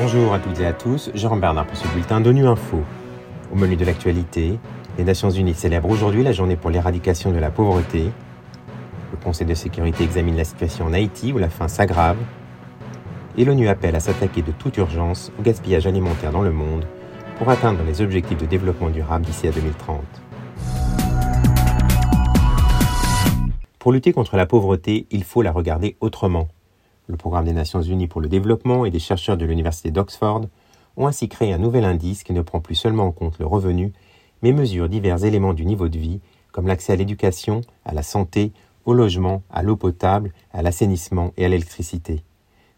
Bonjour à toutes et à tous, Jean Bernard pour ce bulletin d'ONU Info. Au menu de l'actualité, les Nations Unies célèbrent aujourd'hui la journée pour l'éradication de la pauvreté. Le Conseil de sécurité examine la situation en Haïti où la faim s'aggrave. Et l'ONU appelle à s'attaquer de toute urgence au gaspillage alimentaire dans le monde pour atteindre les objectifs de développement durable d'ici à 2030. Pour lutter contre la pauvreté, il faut la regarder autrement. Le Programme des Nations Unies pour le développement et des chercheurs de l'Université d'Oxford ont ainsi créé un nouvel indice qui ne prend plus seulement en compte le revenu, mais mesure divers éléments du niveau de vie, comme l'accès à l'éducation, à la santé, au logement, à l'eau potable, à l'assainissement et à l'électricité.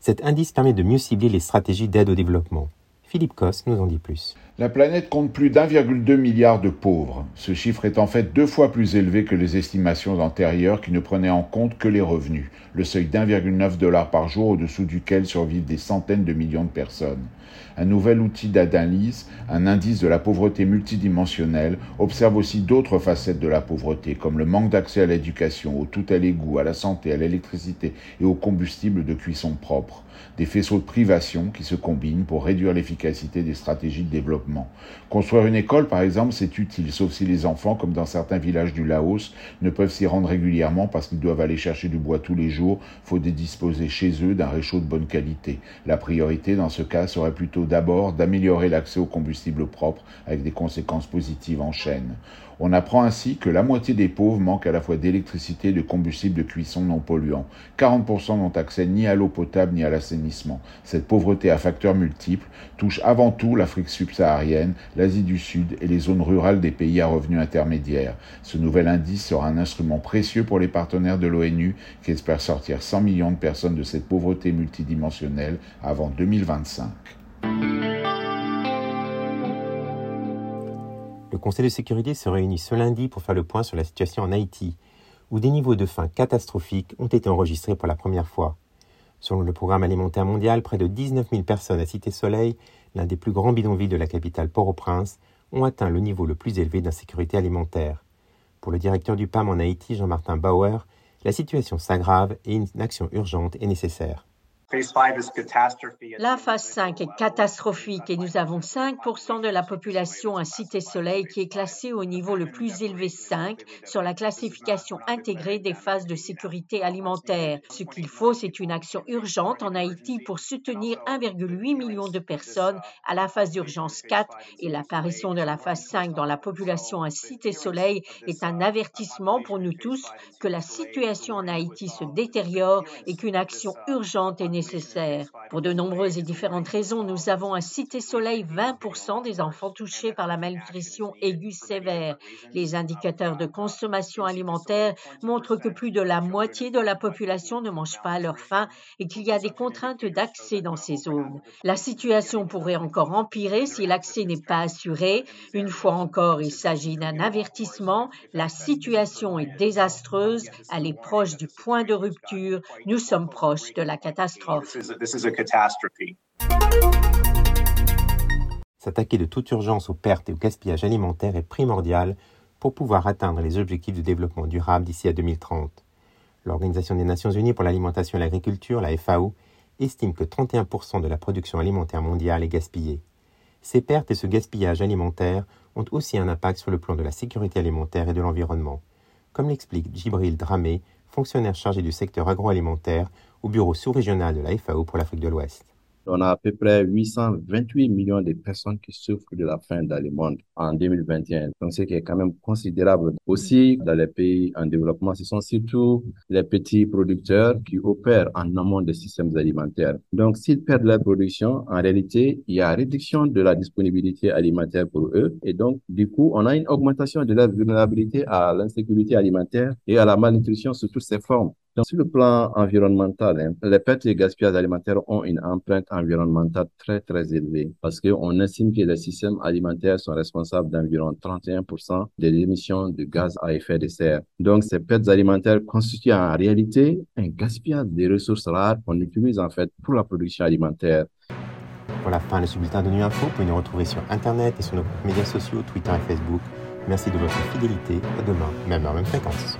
Cet indice permet de mieux cibler les stratégies d'aide au développement. Philippe Cosse nous en dit plus. La planète compte plus d'1,2 milliard de pauvres. Ce chiffre est en fait deux fois plus élevé que les estimations antérieures qui ne prenaient en compte que les revenus, le seuil d'1,9 dollar par jour au-dessous duquel survivent des centaines de millions de personnes. Un nouvel outil d'analyse, un indice de la pauvreté multidimensionnelle, observe aussi d'autres facettes de la pauvreté, comme le manque d'accès à l'éducation, au tout à l'égout, à la santé, à l'électricité et au combustible de cuisson propre. Des faisceaux de privation qui se combinent pour réduire l'efficacité des stratégies de développement Construire une école, par exemple, c'est utile, sauf si les enfants, comme dans certains villages du Laos, ne peuvent s'y rendre régulièrement parce qu'ils doivent aller chercher du bois tous les jours, faut disposer chez eux d'un réchaud de bonne qualité. La priorité dans ce cas serait plutôt d'abord d'améliorer l'accès au combustible propre avec des conséquences positives en chaîne. On apprend ainsi que la moitié des pauvres manquent à la fois d'électricité et de combustible de cuisson non polluant. 40% n'ont accès ni à l'eau potable ni à l'assainissement. Cette pauvreté à facteurs multiples touche avant tout l'Afrique subsaharienne, l'Asie du Sud et les zones rurales des pays à revenus intermédiaires. Ce nouvel indice sera un instrument précieux pour les partenaires de l'ONU qui espèrent sortir 100 millions de personnes de cette pauvreté multidimensionnelle avant 2025. Le Conseil de sécurité se réunit ce lundi pour faire le point sur la situation en Haïti, où des niveaux de faim catastrophiques ont été enregistrés pour la première fois. Selon le Programme alimentaire mondial, près de 19 000 personnes à Cité Soleil, l'un des plus grands bidonvilles de la capitale Port-au-Prince, ont atteint le niveau le plus élevé d'insécurité alimentaire. Pour le directeur du PAM en Haïti, Jean-Martin Bauer, la situation s'aggrave et une action urgente est nécessaire. La phase 5 est catastrophique et nous avons 5% de la population à Cité Soleil qui est classée au niveau le plus élevé 5 sur la classification intégrée des phases de sécurité alimentaire. Ce qu'il faut, c'est une action urgente en Haïti pour soutenir 1,8 million de personnes à la phase d'urgence 4 et l'apparition de la phase 5 dans la population à Cité Soleil est un avertissement pour nous tous que la situation en Haïti se détériore et qu'une action urgente est nécessaire pour de nombreuses et différentes raisons, nous avons à Cité Soleil 20% des enfants touchés par la malnutrition aiguë sévère. Les indicateurs de consommation alimentaire montrent que plus de la moitié de la population ne mange pas à leur faim et qu'il y a des contraintes d'accès dans ces zones. La situation pourrait encore empirer si l'accès n'est pas assuré. Une fois encore, il s'agit d'un avertissement. La situation est désastreuse. Elle est proche du point de rupture. Nous sommes proches de la catastrophe. S'attaquer de toute urgence aux pertes et au gaspillage alimentaire est primordial pour pouvoir atteindre les objectifs de développement durable d'ici à 2030. L'Organisation des Nations Unies pour l'alimentation et l'agriculture, la FAO, estime que 31% de la production alimentaire mondiale est gaspillée. Ces pertes et ce gaspillage alimentaire ont aussi un impact sur le plan de la sécurité alimentaire et de l'environnement, comme l'explique Djibril Dramé, fonctionnaire chargé du secteur agroalimentaire au bureau sous-régional de la FAO pour l'Afrique de l'Ouest. On a à peu près 828 millions de personnes qui souffrent de la faim dans le monde en 2021. Donc, ce qui est quand même considérable. Aussi, dans les pays en développement, ce sont surtout les petits producteurs qui opèrent en amont des systèmes alimentaires. Donc, s'ils perdent leur production, en réalité, il y a réduction de la disponibilité alimentaire pour eux. Et donc, du coup, on a une augmentation de leur vulnérabilité à l'insécurité alimentaire et à la malnutrition sous toutes ses formes. Sur le plan environnemental, hein, les pertes et gaspillages alimentaires ont une empreinte environnementale très, très élevée parce qu'on estime que les systèmes alimentaires sont responsables d'environ 31% des émissions de gaz à effet de serre. Donc, ces pertes alimentaires constituent en réalité un gaspillage des ressources rares qu'on utilise en fait pour la production alimentaire. Pour la fin de ce bulletin de Nuit Info, vous pouvez nous retrouver sur Internet et sur nos médias sociaux, Twitter et Facebook. Merci de votre fidélité. À demain, même heure, même fréquence.